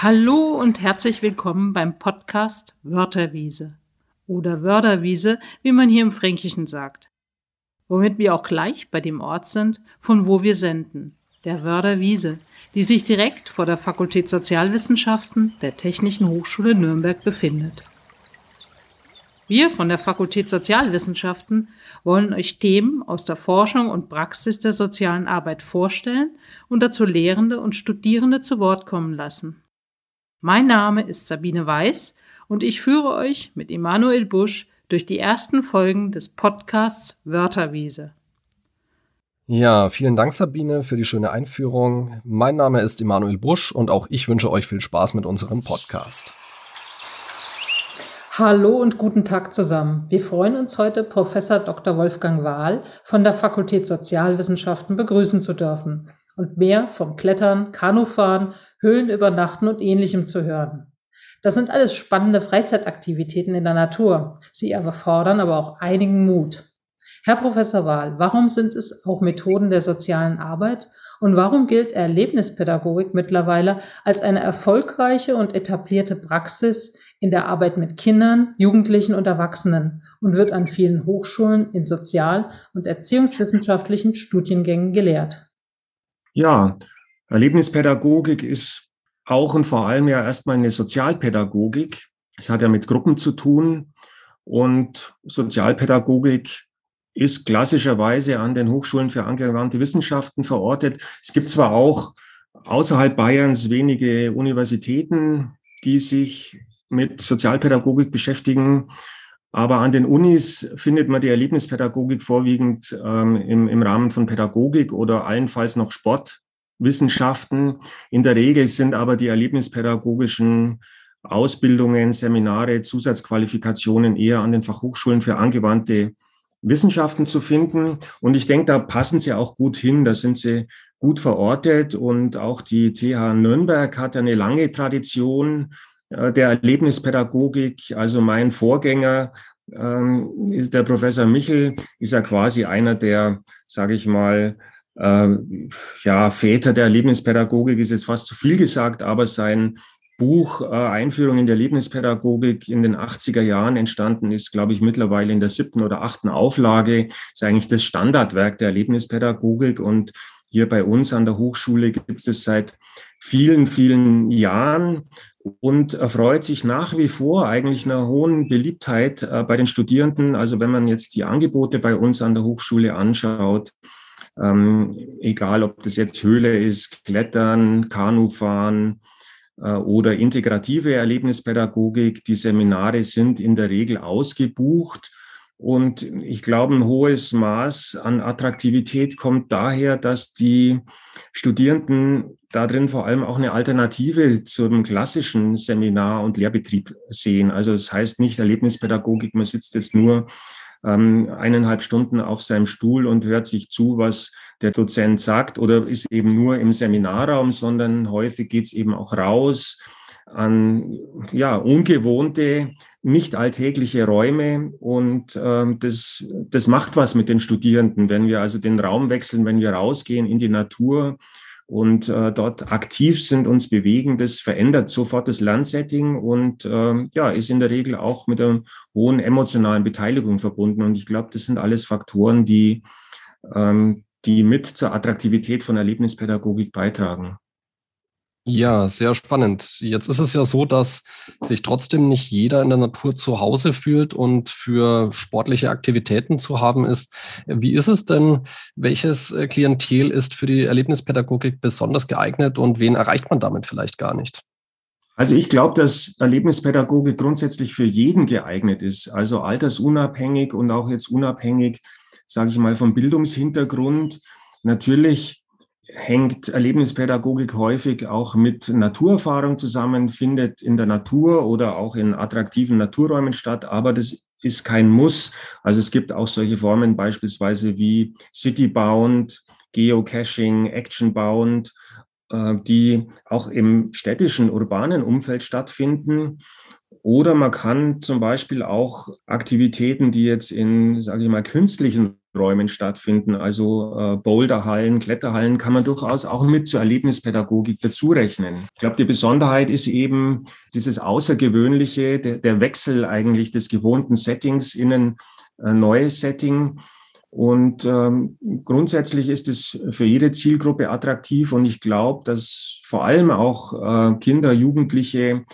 Hallo und herzlich willkommen beim Podcast Wörterwiese oder Wörderwiese, wie man hier im Fränkischen sagt. Womit wir auch gleich bei dem Ort sind, von wo wir senden, der Wörderwiese, die sich direkt vor der Fakultät Sozialwissenschaften der Technischen Hochschule Nürnberg befindet. Wir von der Fakultät Sozialwissenschaften wollen euch Themen aus der Forschung und Praxis der sozialen Arbeit vorstellen und dazu Lehrende und Studierende zu Wort kommen lassen. Mein Name ist Sabine Weiß und ich führe euch mit Emanuel Busch durch die ersten Folgen des Podcasts Wörterwiese. Ja, vielen Dank Sabine für die schöne Einführung. Mein Name ist Emanuel Busch und auch ich wünsche euch viel Spaß mit unserem Podcast. Hallo und guten Tag zusammen. Wir freuen uns heute, Professor Dr. Wolfgang Wahl von der Fakultät Sozialwissenschaften begrüßen zu dürfen und mehr vom Klettern, Kanufahren, Höhlen übernachten und ähnlichem zu hören. Das sind alles spannende Freizeitaktivitäten in der Natur. Sie erfordern aber auch einigen Mut. Herr Professor Wahl, warum sind es auch Methoden der sozialen Arbeit und warum gilt Erlebnispädagogik mittlerweile als eine erfolgreiche und etablierte Praxis in der Arbeit mit Kindern, Jugendlichen und Erwachsenen und wird an vielen Hochschulen in sozial- und erziehungswissenschaftlichen Studiengängen gelehrt? Ja, Erlebnispädagogik ist auch und vor allem ja erstmal eine Sozialpädagogik. Es hat ja mit Gruppen zu tun und Sozialpädagogik ist klassischerweise an den Hochschulen für angewandte Wissenschaften verortet. Es gibt zwar auch außerhalb Bayerns wenige Universitäten, die sich mit Sozialpädagogik beschäftigen, aber an den Unis findet man die Erlebnispädagogik vorwiegend ähm, im, im Rahmen von Pädagogik oder allenfalls noch Sportwissenschaften. In der Regel sind aber die erlebnispädagogischen Ausbildungen, Seminare, Zusatzqualifikationen eher an den Fachhochschulen für angewandte Wissenschaften zu finden. Und ich denke, da passen sie auch gut hin, da sind sie gut verortet. Und auch die TH Nürnberg hat eine lange Tradition der Erlebnispädagogik. Also mein Vorgänger ähm, ist der Professor Michel, ist ja quasi einer der, sage ich mal, äh, ja, Väter der Erlebnispädagogik. Ist jetzt fast zu viel gesagt, aber sein Buch äh, Einführung in die Erlebnispädagogik in den 80er Jahren entstanden ist, glaube ich, mittlerweile in der siebten oder achten Auflage, ist eigentlich das Standardwerk der Erlebnispädagogik. Und hier bei uns an der Hochschule gibt es seit vielen, vielen Jahren und erfreut sich nach wie vor eigentlich einer hohen Beliebtheit äh, bei den Studierenden. Also wenn man jetzt die Angebote bei uns an der Hochschule anschaut, ähm, egal ob das jetzt Höhle ist, Klettern, Kanufahren äh, oder integrative Erlebnispädagogik, die Seminare sind in der Regel ausgebucht. Und ich glaube, ein hohes Maß an Attraktivität kommt daher, dass die Studierenden darin vor allem auch eine Alternative zum klassischen Seminar- und Lehrbetrieb sehen. Also das heißt nicht Erlebnispädagogik, man sitzt jetzt nur ähm, eineinhalb Stunden auf seinem Stuhl und hört sich zu, was der Dozent sagt oder ist eben nur im Seminarraum, sondern häufig geht es eben auch raus an ja, ungewohnte nicht alltägliche Räume und ähm, das, das macht was mit den Studierenden, wenn wir also den Raum wechseln, wenn wir rausgehen in die Natur und äh, dort aktiv sind, uns bewegen, das verändert sofort das Lernsetting und äh, ja, ist in der Regel auch mit einer hohen emotionalen Beteiligung verbunden. Und ich glaube, das sind alles Faktoren, die, ähm, die mit zur Attraktivität von Erlebnispädagogik beitragen. Ja, sehr spannend. Jetzt ist es ja so, dass sich trotzdem nicht jeder in der Natur zu Hause fühlt und für sportliche Aktivitäten zu haben ist. Wie ist es denn? Welches äh, Klientel ist für die Erlebnispädagogik besonders geeignet und wen erreicht man damit vielleicht gar nicht? Also ich glaube, dass Erlebnispädagogik grundsätzlich für jeden geeignet ist, also altersunabhängig und auch jetzt unabhängig, sage ich mal, vom Bildungshintergrund. Natürlich hängt Erlebnispädagogik häufig auch mit Naturerfahrung zusammen, findet in der Natur oder auch in attraktiven Naturräumen statt, aber das ist kein Muss. Also es gibt auch solche Formen beispielsweise wie Citybound, Geocaching, Actionbound, äh, die auch im städtischen, urbanen Umfeld stattfinden. Oder man kann zum Beispiel auch Aktivitäten, die jetzt in, sage ich mal, künstlichen Räumen stattfinden. Also äh, Boulderhallen, Kletterhallen kann man durchaus auch mit zur Erlebnispädagogik dazu rechnen. Ich glaube, die Besonderheit ist eben dieses Außergewöhnliche, der, der Wechsel eigentlich des gewohnten Settings in ein äh, neues Setting. Und ähm, grundsätzlich ist es für jede Zielgruppe attraktiv und ich glaube, dass vor allem auch äh, Kinder, Jugendliche,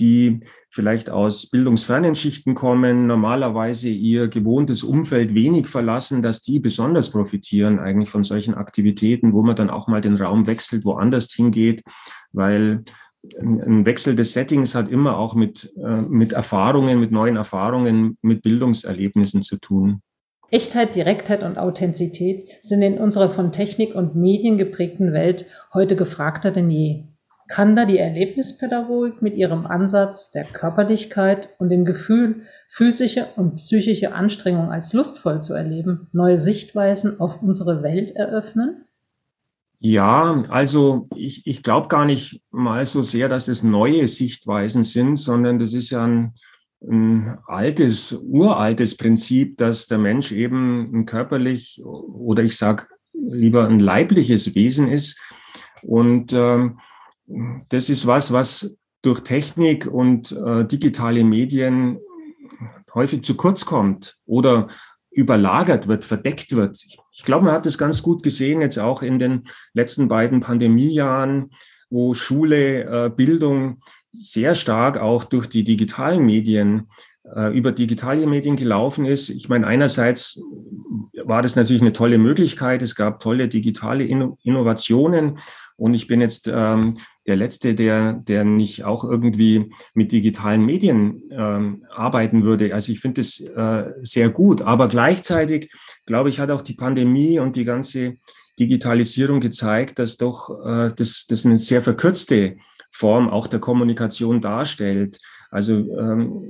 die vielleicht aus bildungsfernen Schichten kommen, normalerweise ihr gewohntes Umfeld wenig verlassen, dass die besonders profitieren eigentlich von solchen Aktivitäten, wo man dann auch mal den Raum wechselt, woanders hingeht, weil ein Wechsel des Settings hat immer auch mit, äh, mit Erfahrungen, mit neuen Erfahrungen, mit Bildungserlebnissen zu tun. Echtheit, Direktheit und Authentizität sind in unserer von Technik und Medien geprägten Welt heute gefragter denn je. Kann da die Erlebnispädagogik mit ihrem Ansatz der Körperlichkeit und dem Gefühl, physische und psychische Anstrengung als lustvoll zu erleben, neue Sichtweisen auf unsere Welt eröffnen? Ja, also ich, ich glaube gar nicht mal so sehr, dass es neue Sichtweisen sind, sondern das ist ja ein, ein altes, uraltes Prinzip, dass der Mensch eben ein körperlich oder ich sage lieber ein leibliches Wesen ist. Und ähm, das ist was, was durch Technik und äh, digitale Medien häufig zu kurz kommt oder überlagert wird, verdeckt wird. Ich glaube, man hat das ganz gut gesehen, jetzt auch in den letzten beiden Pandemiejahren, wo Schule, äh, Bildung sehr stark auch durch die digitalen Medien, über digitale Medien gelaufen ist. Ich meine, einerseits war das natürlich eine tolle Möglichkeit. Es gab tolle digitale Innovationen. Und ich bin jetzt ähm, der Letzte, der, der nicht auch irgendwie mit digitalen Medien ähm, arbeiten würde. Also ich finde es äh, sehr gut. Aber gleichzeitig, glaube ich, hat auch die Pandemie und die ganze Digitalisierung gezeigt, dass doch äh, das, das eine sehr verkürzte Form auch der Kommunikation darstellt. Also ähm,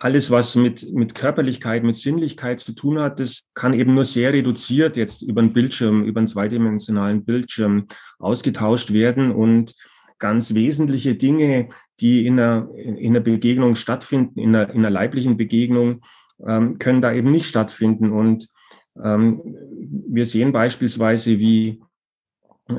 alles, was mit, mit Körperlichkeit, mit Sinnlichkeit zu tun hat, das kann eben nur sehr reduziert jetzt über einen Bildschirm, über einen zweidimensionalen Bildschirm ausgetauscht werden und ganz wesentliche Dinge, die in einer, in einer Begegnung stattfinden, in einer, in einer leiblichen Begegnung, ähm, können da eben nicht stattfinden. Und ähm, wir sehen beispielsweise, wie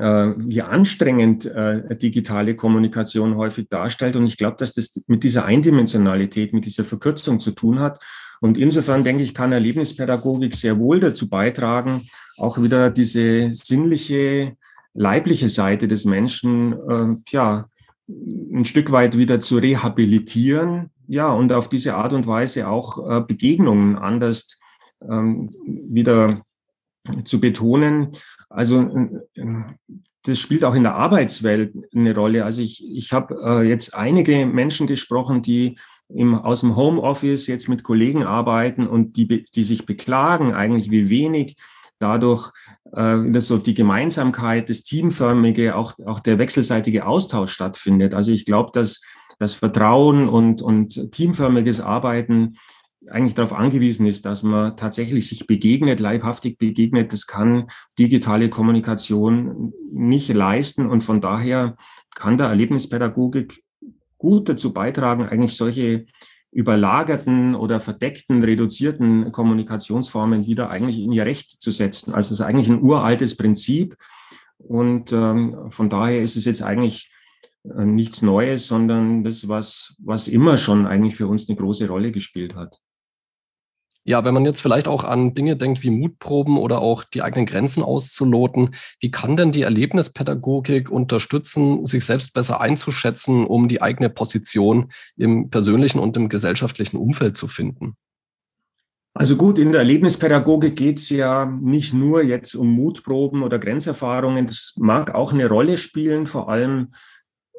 wie anstrengend äh, digitale Kommunikation häufig darstellt. Und ich glaube, dass das mit dieser Eindimensionalität, mit dieser Verkürzung zu tun hat. Und insofern denke ich, kann Erlebnispädagogik sehr wohl dazu beitragen, auch wieder diese sinnliche, leibliche Seite des Menschen, äh, ja, ein Stück weit wieder zu rehabilitieren. Ja, und auf diese Art und Weise auch äh, Begegnungen anders ähm, wieder zu betonen. Also das spielt auch in der Arbeitswelt eine Rolle. Also ich, ich habe äh, jetzt einige Menschen gesprochen, die im, aus dem Homeoffice jetzt mit Kollegen arbeiten und die, die sich beklagen eigentlich, wie wenig dadurch äh, so die Gemeinsamkeit, das Teamförmige, auch, auch der wechselseitige Austausch stattfindet. Also ich glaube, dass das Vertrauen und, und teamförmiges Arbeiten eigentlich darauf angewiesen ist, dass man tatsächlich sich begegnet, leibhaftig begegnet. Das kann digitale Kommunikation nicht leisten. Und von daher kann der Erlebnispädagogik gut dazu beitragen, eigentlich solche überlagerten oder verdeckten, reduzierten Kommunikationsformen wieder eigentlich in ihr Recht zu setzen. Also es ist eigentlich ein uraltes Prinzip. Und ähm, von daher ist es jetzt eigentlich äh, nichts Neues, sondern das, was, was immer schon eigentlich für uns eine große Rolle gespielt hat. Ja, wenn man jetzt vielleicht auch an Dinge denkt wie Mutproben oder auch die eigenen Grenzen auszuloten, wie kann denn die Erlebnispädagogik unterstützen, sich selbst besser einzuschätzen, um die eigene Position im persönlichen und im gesellschaftlichen Umfeld zu finden? Also gut, in der Erlebnispädagogik geht es ja nicht nur jetzt um Mutproben oder Grenzerfahrungen. Das mag auch eine Rolle spielen, vor allem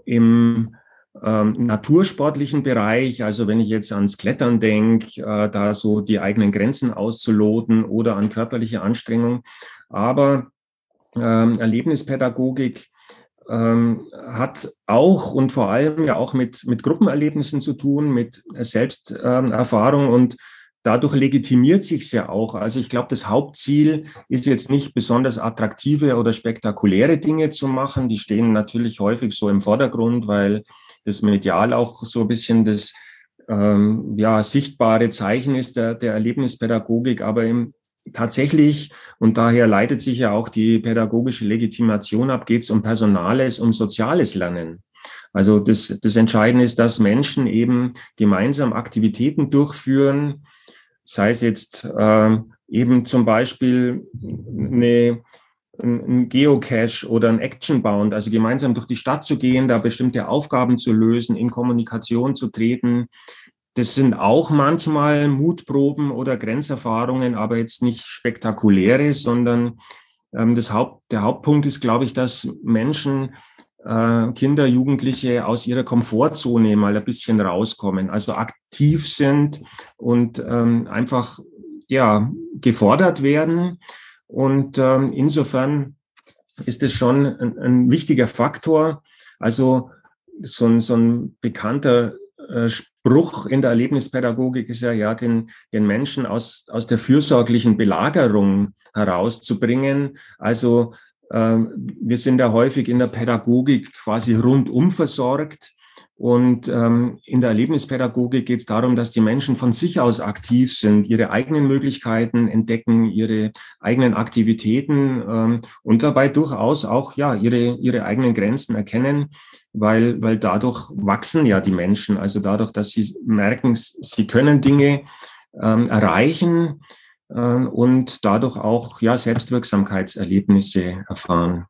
im ähm, natursportlichen Bereich, also wenn ich jetzt ans Klettern denke, äh, da so die eigenen Grenzen auszuloten oder an körperliche Anstrengung. Aber ähm, Erlebnispädagogik ähm, hat auch und vor allem ja auch mit, mit Gruppenerlebnissen zu tun, mit Selbsterfahrung und dadurch legitimiert sich ja auch. Also ich glaube, das Hauptziel ist jetzt nicht besonders attraktive oder spektakuläre Dinge zu machen. Die stehen natürlich häufig so im Vordergrund, weil das medial auch so ein bisschen das ähm, ja, sichtbare Zeichen ist der, der Erlebnispädagogik. Aber im, tatsächlich, und daher leitet sich ja auch die pädagogische Legitimation ab, geht es um personales, um soziales Lernen. Also das, das Entscheidende ist, dass Menschen eben gemeinsam Aktivitäten durchführen, sei es jetzt äh, eben zum Beispiel eine, ein Geocache oder ein Actionbound, also gemeinsam durch die Stadt zu gehen, da bestimmte Aufgaben zu lösen, in Kommunikation zu treten, das sind auch manchmal Mutproben oder Grenzerfahrungen, aber jetzt nicht spektakuläre, sondern ähm, das Haupt, der Hauptpunkt ist, glaube ich, dass Menschen, äh, Kinder, Jugendliche aus ihrer Komfortzone mal ein bisschen rauskommen, also aktiv sind und ähm, einfach ja, gefordert werden. Und ähm, insofern ist es schon ein, ein wichtiger Faktor. Also so ein, so ein bekannter äh, Spruch in der Erlebnispädagogik ist ja, ja, den, den Menschen aus, aus der fürsorglichen Belagerung herauszubringen. Also äh, wir sind ja häufig in der Pädagogik quasi rundum versorgt. Und ähm, in der Erlebnispädagogik geht es darum, dass die Menschen von sich aus aktiv sind, ihre eigenen Möglichkeiten entdecken, ihre eigenen Aktivitäten ähm, und dabei durchaus auch ja ihre ihre eigenen Grenzen erkennen, weil weil dadurch wachsen ja die Menschen. Also dadurch, dass sie merken, sie können Dinge ähm, erreichen ähm, und dadurch auch ja Selbstwirksamkeitserlebnisse erfahren.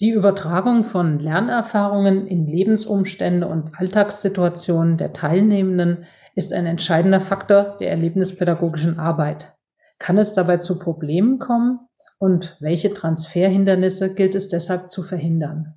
Die Übertragung von Lernerfahrungen in Lebensumstände und Alltagssituationen der Teilnehmenden ist ein entscheidender Faktor der erlebnispädagogischen Arbeit. Kann es dabei zu Problemen kommen und welche Transferhindernisse gilt es deshalb zu verhindern?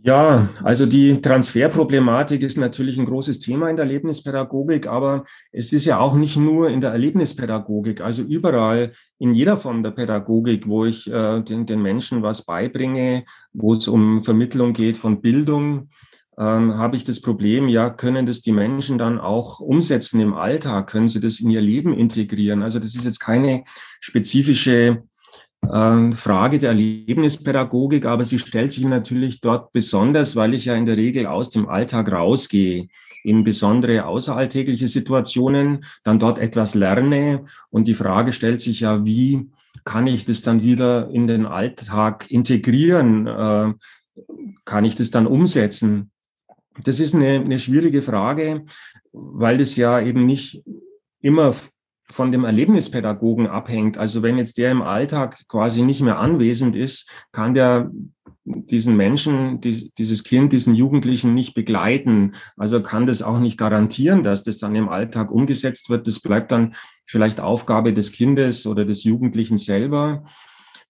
Ja, also die Transferproblematik ist natürlich ein großes Thema in der Erlebnispädagogik, aber es ist ja auch nicht nur in der Erlebnispädagogik, also überall in jeder Form der Pädagogik, wo ich äh, den, den Menschen was beibringe, wo es um Vermittlung geht von Bildung, ähm, habe ich das Problem, ja, können das die Menschen dann auch umsetzen im Alltag? Können sie das in ihr Leben integrieren? Also das ist jetzt keine spezifische ähm, Frage der Erlebnispädagogik, aber sie stellt sich natürlich dort besonders, weil ich ja in der Regel aus dem Alltag rausgehe in besondere außeralltägliche Situationen, dann dort etwas lerne und die Frage stellt sich ja, wie kann ich das dann wieder in den Alltag integrieren? Äh, kann ich das dann umsetzen? Das ist eine, eine schwierige Frage, weil das ja eben nicht immer von dem Erlebnispädagogen abhängt. Also wenn jetzt der im Alltag quasi nicht mehr anwesend ist, kann der diesen Menschen, die, dieses Kind, diesen Jugendlichen nicht begleiten. Also kann das auch nicht garantieren, dass das dann im Alltag umgesetzt wird. Das bleibt dann vielleicht Aufgabe des Kindes oder des Jugendlichen selber.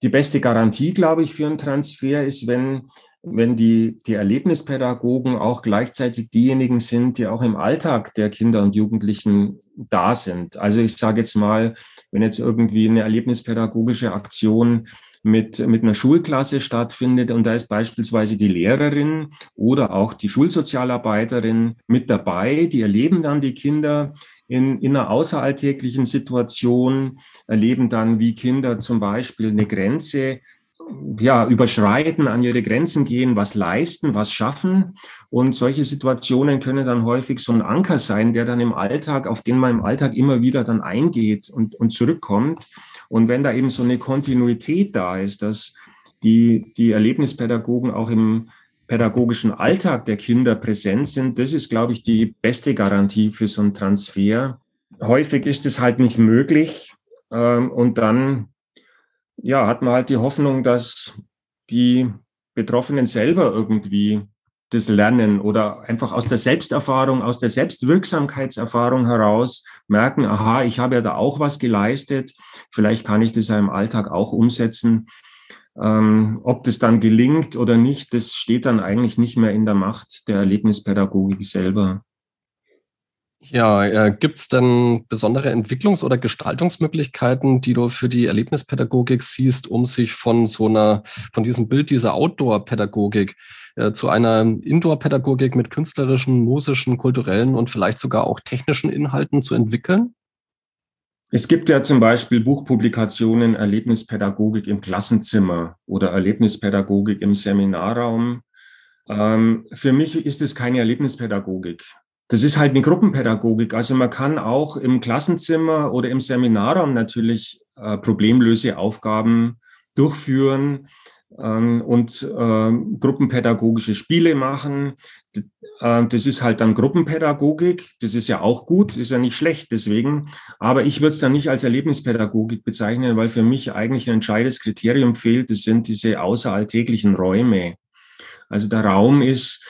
Die beste Garantie, glaube ich, für einen Transfer ist, wenn wenn die, die Erlebnispädagogen auch gleichzeitig diejenigen sind, die auch im Alltag der Kinder und Jugendlichen da sind. Also ich sage jetzt mal, wenn jetzt irgendwie eine erlebnispädagogische Aktion mit, mit einer Schulklasse stattfindet und da ist beispielsweise die Lehrerin oder auch die Schulsozialarbeiterin mit dabei, die erleben dann die Kinder in, in einer außeralltäglichen Situation, erleben dann, wie Kinder zum Beispiel eine Grenze ja, überschreiten, an ihre Grenzen gehen, was leisten, was schaffen. Und solche Situationen können dann häufig so ein Anker sein, der dann im Alltag, auf den man im Alltag immer wieder dann eingeht und, und zurückkommt. Und wenn da eben so eine Kontinuität da ist, dass die, die Erlebnispädagogen auch im pädagogischen Alltag der Kinder präsent sind, das ist, glaube ich, die beste Garantie für so einen Transfer. Häufig ist es halt nicht möglich. Ähm, und dann ja, hat man halt die Hoffnung, dass die Betroffenen selber irgendwie das lernen oder einfach aus der Selbsterfahrung, aus der Selbstwirksamkeitserfahrung heraus merken, aha, ich habe ja da auch was geleistet, vielleicht kann ich das ja im Alltag auch umsetzen. Ähm, ob das dann gelingt oder nicht, das steht dann eigentlich nicht mehr in der Macht der Erlebnispädagogik selber. Ja, äh, gibt es denn besondere Entwicklungs- oder Gestaltungsmöglichkeiten, die du für die Erlebnispädagogik siehst, um sich von so einer, von diesem Bild dieser Outdoor-Pädagogik äh, zu einer Indoor-Pädagogik mit künstlerischen, musischen, kulturellen und vielleicht sogar auch technischen Inhalten zu entwickeln? Es gibt ja zum Beispiel Buchpublikationen Erlebnispädagogik im Klassenzimmer oder Erlebnispädagogik im Seminarraum. Ähm, für mich ist es keine Erlebnispädagogik. Das ist halt eine Gruppenpädagogik. Also man kann auch im Klassenzimmer oder im Seminarraum natürlich äh, Problemlöseaufgaben durchführen ähm, und äh, gruppenpädagogische Spiele machen. Äh, das ist halt dann Gruppenpädagogik. Das ist ja auch gut, ist ja nicht schlecht deswegen. Aber ich würde es dann nicht als Erlebnispädagogik bezeichnen, weil für mich eigentlich ein entscheidendes Kriterium fehlt. Das sind diese außeralltäglichen Räume. Also der Raum ist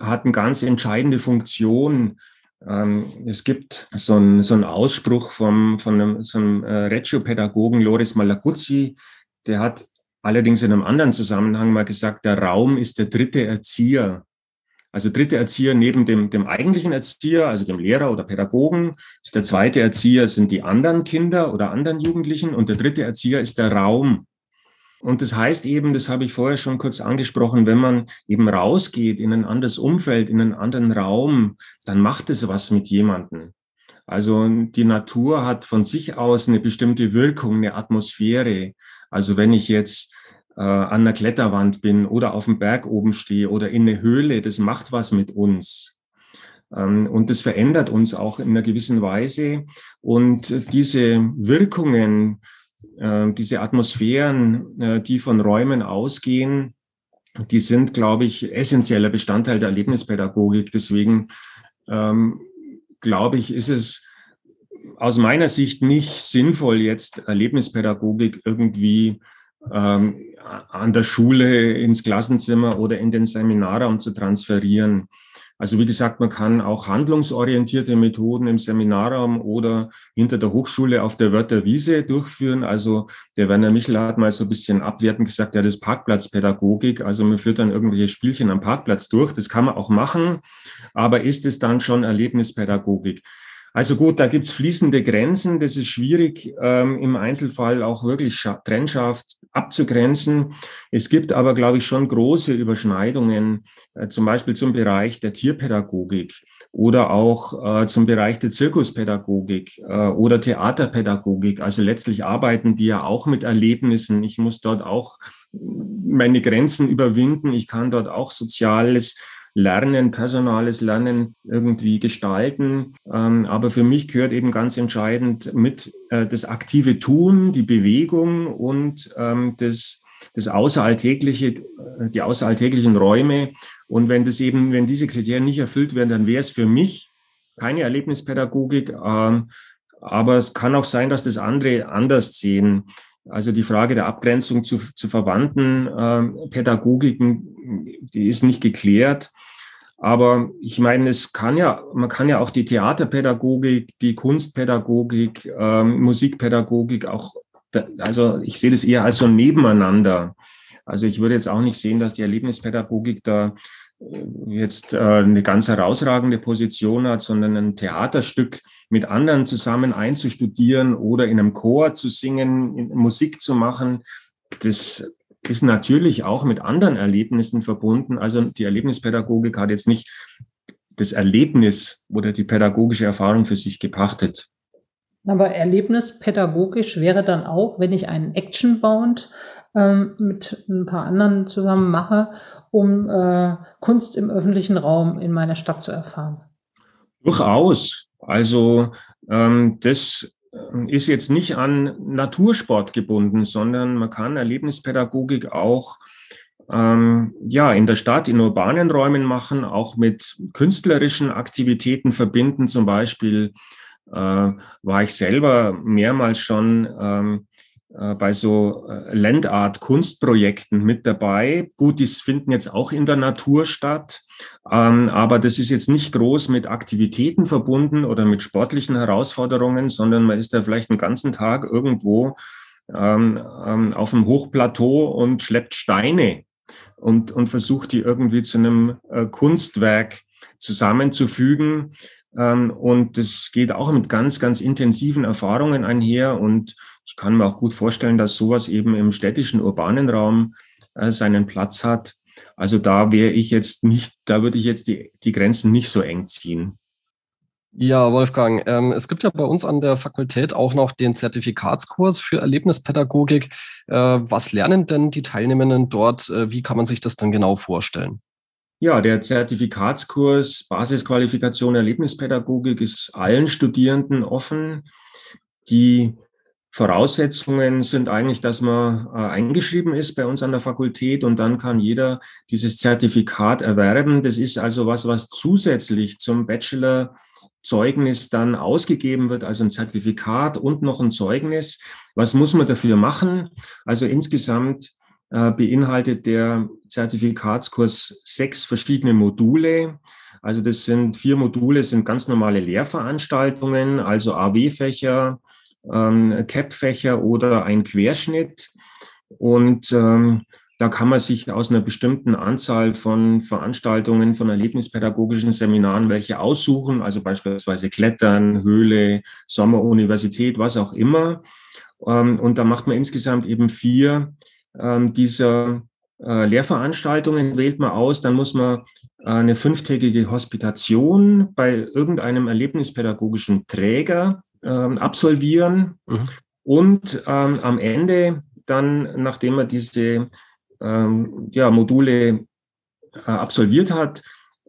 hat eine ganz entscheidende Funktion. Ähm, es gibt so einen, so einen Ausspruch vom, von einem, so einem äh, Reggio-Pädagogen Loris Malaguzzi, der hat allerdings in einem anderen Zusammenhang mal gesagt, der Raum ist der dritte Erzieher. Also dritte Erzieher neben dem, dem eigentlichen Erzieher, also dem Lehrer oder Pädagogen, ist der zweite Erzieher sind die anderen Kinder oder anderen Jugendlichen und der dritte Erzieher ist der Raum. Und das heißt eben, das habe ich vorher schon kurz angesprochen, wenn man eben rausgeht in ein anderes Umfeld, in einen anderen Raum, dann macht es was mit jemandem. Also die Natur hat von sich aus eine bestimmte Wirkung, eine Atmosphäre. Also wenn ich jetzt äh, an einer Kletterwand bin oder auf dem Berg oben stehe oder in eine Höhle, das macht was mit uns. Ähm, und das verändert uns auch in einer gewissen Weise. Und diese Wirkungen, diese Atmosphären, äh, die von Räumen ausgehen, die sind, glaube ich, essentieller Bestandteil der Erlebnispädagogik. Deswegen ähm, glaube ich, ist es aus meiner Sicht nicht sinnvoll, jetzt Erlebnispädagogik irgendwie ähm, an der Schule ins Klassenzimmer oder in den Seminarraum zu transferieren. Also wie gesagt, man kann auch handlungsorientierte Methoden im Seminarraum oder hinter der Hochschule auf der Wörterwiese durchführen. Also der Werner Michel hat mal so ein bisschen abwertend gesagt, ja, das ist Parkplatzpädagogik. Also man führt dann irgendwelche Spielchen am Parkplatz durch. Das kann man auch machen. Aber ist es dann schon Erlebnispädagogik? Also gut, da gibt's fließende Grenzen. Das ist schwierig, ähm, im Einzelfall auch wirklich trennscharf abzugrenzen. Es gibt aber, glaube ich, schon große Überschneidungen, äh, zum Beispiel zum Bereich der Tierpädagogik oder auch äh, zum Bereich der Zirkuspädagogik äh, oder Theaterpädagogik. Also letztlich arbeiten die ja auch mit Erlebnissen. Ich muss dort auch meine Grenzen überwinden. Ich kann dort auch Soziales Lernen, personales Lernen irgendwie gestalten. Ähm, aber für mich gehört eben ganz entscheidend mit äh, das aktive Tun, die Bewegung und ähm, das, das außeralltägliche, äh, die außeralltäglichen Räume. Und wenn das eben, wenn diese Kriterien nicht erfüllt werden, dann wäre es für mich keine Erlebnispädagogik. Ähm, aber es kann auch sein, dass das andere anders sehen. Also die Frage der Abgrenzung zu, zu verwandten äh, Pädagogiken, die ist nicht geklärt. Aber ich meine, es kann ja, man kann ja auch die Theaterpädagogik, die Kunstpädagogik, ähm, Musikpädagogik auch, also ich sehe das eher als so ein Nebeneinander. Also ich würde jetzt auch nicht sehen, dass die Erlebnispädagogik da jetzt äh, eine ganz herausragende Position hat, sondern ein Theaterstück mit anderen zusammen einzustudieren oder in einem Chor zu singen, Musik zu machen, das ist natürlich auch mit anderen Erlebnissen verbunden. Also die Erlebnispädagogik hat jetzt nicht das Erlebnis oder die pädagogische Erfahrung für sich gepachtet. Aber erlebnispädagogisch wäre dann auch, wenn ich einen Actionbound ähm, mit ein paar anderen zusammen mache, um äh, Kunst im öffentlichen Raum in meiner Stadt zu erfahren. Durchaus. Also ähm, das ist jetzt nicht an Natursport gebunden, sondern man kann Erlebnispädagogik auch ähm, ja, in der Stadt, in urbanen Räumen machen, auch mit künstlerischen Aktivitäten verbinden. Zum Beispiel äh, war ich selber mehrmals schon ähm, äh, bei so äh, Landart-Kunstprojekten mit dabei. Gut, die finden jetzt auch in der Natur statt, ähm, aber das ist jetzt nicht groß mit Aktivitäten verbunden oder mit sportlichen Herausforderungen, sondern man ist da vielleicht einen ganzen Tag irgendwo ähm, ähm, auf dem Hochplateau und schleppt Steine und, und versucht die irgendwie zu einem äh, Kunstwerk zusammenzufügen. und das geht auch mit ganz, ganz intensiven Erfahrungen einher und ich kann mir auch gut vorstellen, dass sowas eben im städtischen, urbanen Raum äh, seinen Platz hat. Also da wäre ich jetzt nicht, da würde ich jetzt die, die Grenzen nicht so eng ziehen. Ja, Wolfgang, ähm, es gibt ja bei uns an der Fakultät auch noch den Zertifikatskurs für Erlebnispädagogik. Äh, was lernen denn die Teilnehmenden dort? Äh, wie kann man sich das dann genau vorstellen? Ja, der Zertifikatskurs Basisqualifikation Erlebnispädagogik ist allen Studierenden offen. Die Voraussetzungen sind eigentlich, dass man äh, eingeschrieben ist bei uns an der Fakultät und dann kann jeder dieses Zertifikat erwerben. Das ist also was, was zusätzlich zum Bachelor-Zeugnis dann ausgegeben wird, also ein Zertifikat und noch ein Zeugnis. Was muss man dafür machen? Also insgesamt äh, beinhaltet der Zertifikatskurs sechs verschiedene Module. Also das sind vier Module, sind ganz normale Lehrveranstaltungen, also AW-Fächer, ähm, CAP-Fächer oder ein Querschnitt. Und ähm, da kann man sich aus einer bestimmten Anzahl von Veranstaltungen, von erlebnispädagogischen Seminaren welche aussuchen, also beispielsweise Klettern, Höhle, Sommeruniversität, was auch immer. Ähm, und da macht man insgesamt eben vier ähm, dieser äh, Lehrveranstaltungen, wählt man aus. Dann muss man äh, eine fünftägige Hospitation bei irgendeinem erlebnispädagogischen Träger ähm, absolvieren mhm. und ähm, am Ende dann, nachdem man diese ähm, ja, Module äh, absolviert hat,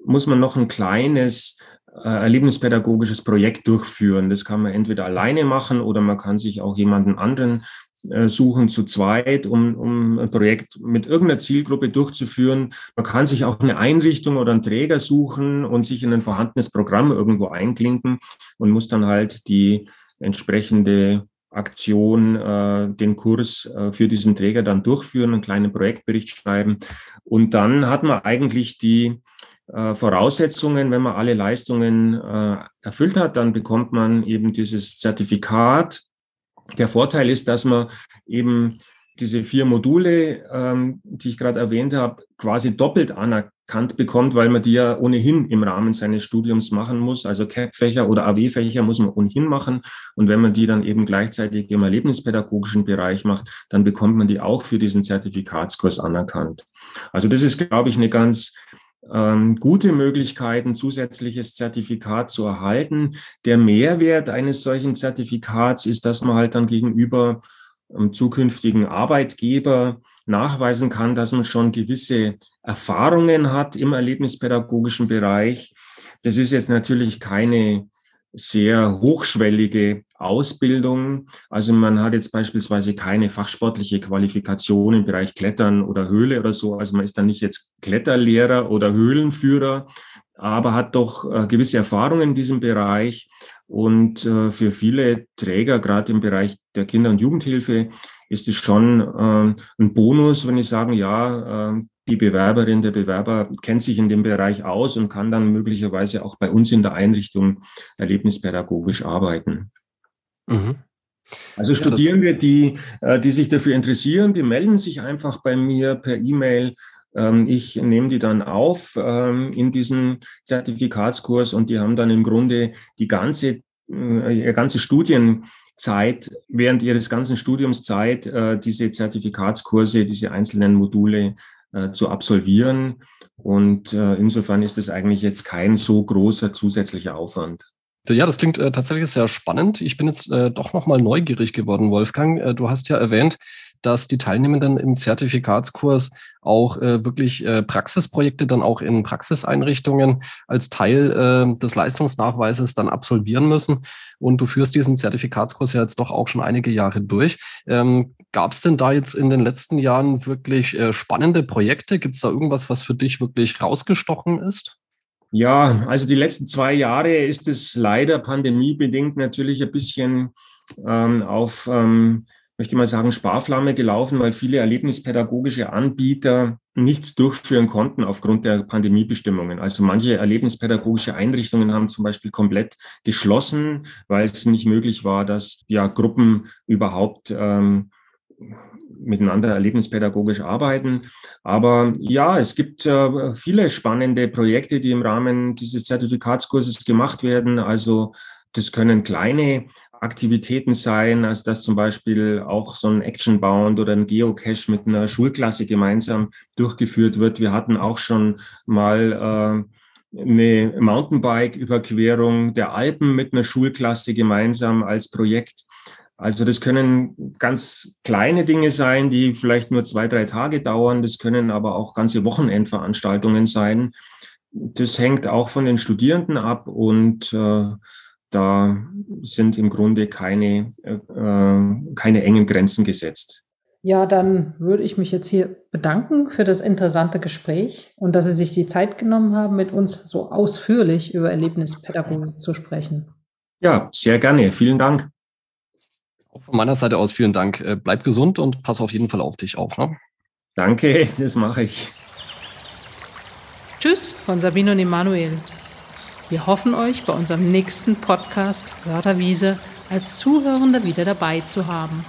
muss man noch ein kleines äh, erlebnispädagogisches Projekt durchführen. Das kann man entweder alleine machen oder man kann sich auch jemanden anderen suchen zu zweit, um, um ein Projekt mit irgendeiner Zielgruppe durchzuführen. Man kann sich auch eine Einrichtung oder einen Träger suchen und sich in ein vorhandenes Programm irgendwo einklinken und muss dann halt die entsprechende Aktion, äh, den Kurs äh, für diesen Träger dann durchführen, einen kleinen Projektbericht schreiben. Und dann hat man eigentlich die äh, Voraussetzungen, wenn man alle Leistungen äh, erfüllt hat, dann bekommt man eben dieses Zertifikat der Vorteil ist, dass man eben diese vier Module, ähm, die ich gerade erwähnt habe, quasi doppelt anerkannt bekommt, weil man die ja ohnehin im Rahmen seines Studiums machen muss. Also CAP-Fächer oder AW-Fächer muss man ohnehin machen. Und wenn man die dann eben gleichzeitig im erlebnispädagogischen Bereich macht, dann bekommt man die auch für diesen Zertifikatskurs anerkannt. Also das ist, glaube ich, eine ganz ähm, gute Möglichkeiten, zusätzliches Zertifikat zu erhalten. Der Mehrwert eines solchen Zertifikats ist, dass man halt dann gegenüber einem zukünftigen Arbeitgeber nachweisen kann, dass man schon gewisse Erfahrungen hat im erlebnispädagogischen Bereich. Das ist jetzt natürlich keine sehr hochschwellige Ausbildung. Also man hat jetzt beispielsweise keine fachsportliche Qualifikation im Bereich Klettern oder Höhle oder so. Also man ist dann nicht jetzt Kletterlehrer oder Höhlenführer, aber hat doch äh, gewisse Erfahrungen in diesem Bereich. Und äh, für viele Träger, gerade im Bereich der Kinder- und Jugendhilfe, ist es schon äh, ein Bonus, wenn ich sagen, ja, die Bewerberin, der Bewerber kennt sich in dem Bereich aus und kann dann möglicherweise auch bei uns in der Einrichtung erlebnispädagogisch arbeiten. Mhm. Also Studierende, die, äh, die sich dafür interessieren, die melden sich einfach bei mir per E-Mail. Ähm, ich nehme die dann auf ähm, in diesen Zertifikatskurs und die haben dann im Grunde die ganze, äh, ihre ganze Studienzeit, während ihres ganzen Studiumszeit, äh, diese Zertifikatskurse, diese einzelnen Module äh, zu absolvieren. Und äh, insofern ist es eigentlich jetzt kein so großer zusätzlicher Aufwand. Ja, das klingt äh, tatsächlich sehr spannend. Ich bin jetzt äh, doch nochmal neugierig geworden, Wolfgang. Äh, du hast ja erwähnt, dass die Teilnehmenden im Zertifikatskurs auch äh, wirklich äh, Praxisprojekte dann auch in Praxiseinrichtungen als Teil äh, des Leistungsnachweises dann absolvieren müssen. Und du führst diesen Zertifikatskurs ja jetzt doch auch schon einige Jahre durch. Ähm, Gab es denn da jetzt in den letzten Jahren wirklich äh, spannende Projekte? Gibt es da irgendwas, was für dich wirklich rausgestochen ist? Ja, also die letzten zwei Jahre ist es leider pandemiebedingt natürlich ein bisschen ähm, auf ähm, möchte mal sagen, Sparflamme gelaufen, weil viele erlebnispädagogische Anbieter nichts durchführen konnten aufgrund der Pandemiebestimmungen. Also manche erlebnispädagogische Einrichtungen haben zum Beispiel komplett geschlossen, weil es nicht möglich war, dass ja Gruppen überhaupt ähm, miteinander erlebnispädagogisch arbeiten. Aber ja, es gibt äh, viele spannende Projekte, die im Rahmen dieses Zertifikatskurses gemacht werden. Also das können kleine Aktivitäten sein, als dass zum Beispiel auch so ein Actionbound oder ein Geocache mit einer Schulklasse gemeinsam durchgeführt wird. Wir hatten auch schon mal äh, eine Mountainbike-Überquerung der Alpen mit einer Schulklasse gemeinsam als Projekt. Also das können ganz kleine Dinge sein, die vielleicht nur zwei, drei Tage dauern. Das können aber auch ganze Wochenendveranstaltungen sein. Das hängt auch von den Studierenden ab und äh, da sind im Grunde keine, äh, keine engen Grenzen gesetzt. Ja, dann würde ich mich jetzt hier bedanken für das interessante Gespräch und dass Sie sich die Zeit genommen haben, mit uns so ausführlich über Erlebnispädagogik zu sprechen. Ja, sehr gerne. Vielen Dank. Auch von meiner Seite aus vielen Dank. Äh, bleib gesund und pass auf jeden Fall auf dich auf. Ne? Danke, das mache ich. Tschüss von Sabine und Emanuel. Wir hoffen euch bei unserem nächsten Podcast Wörterwiese als Zuhörende wieder dabei zu haben.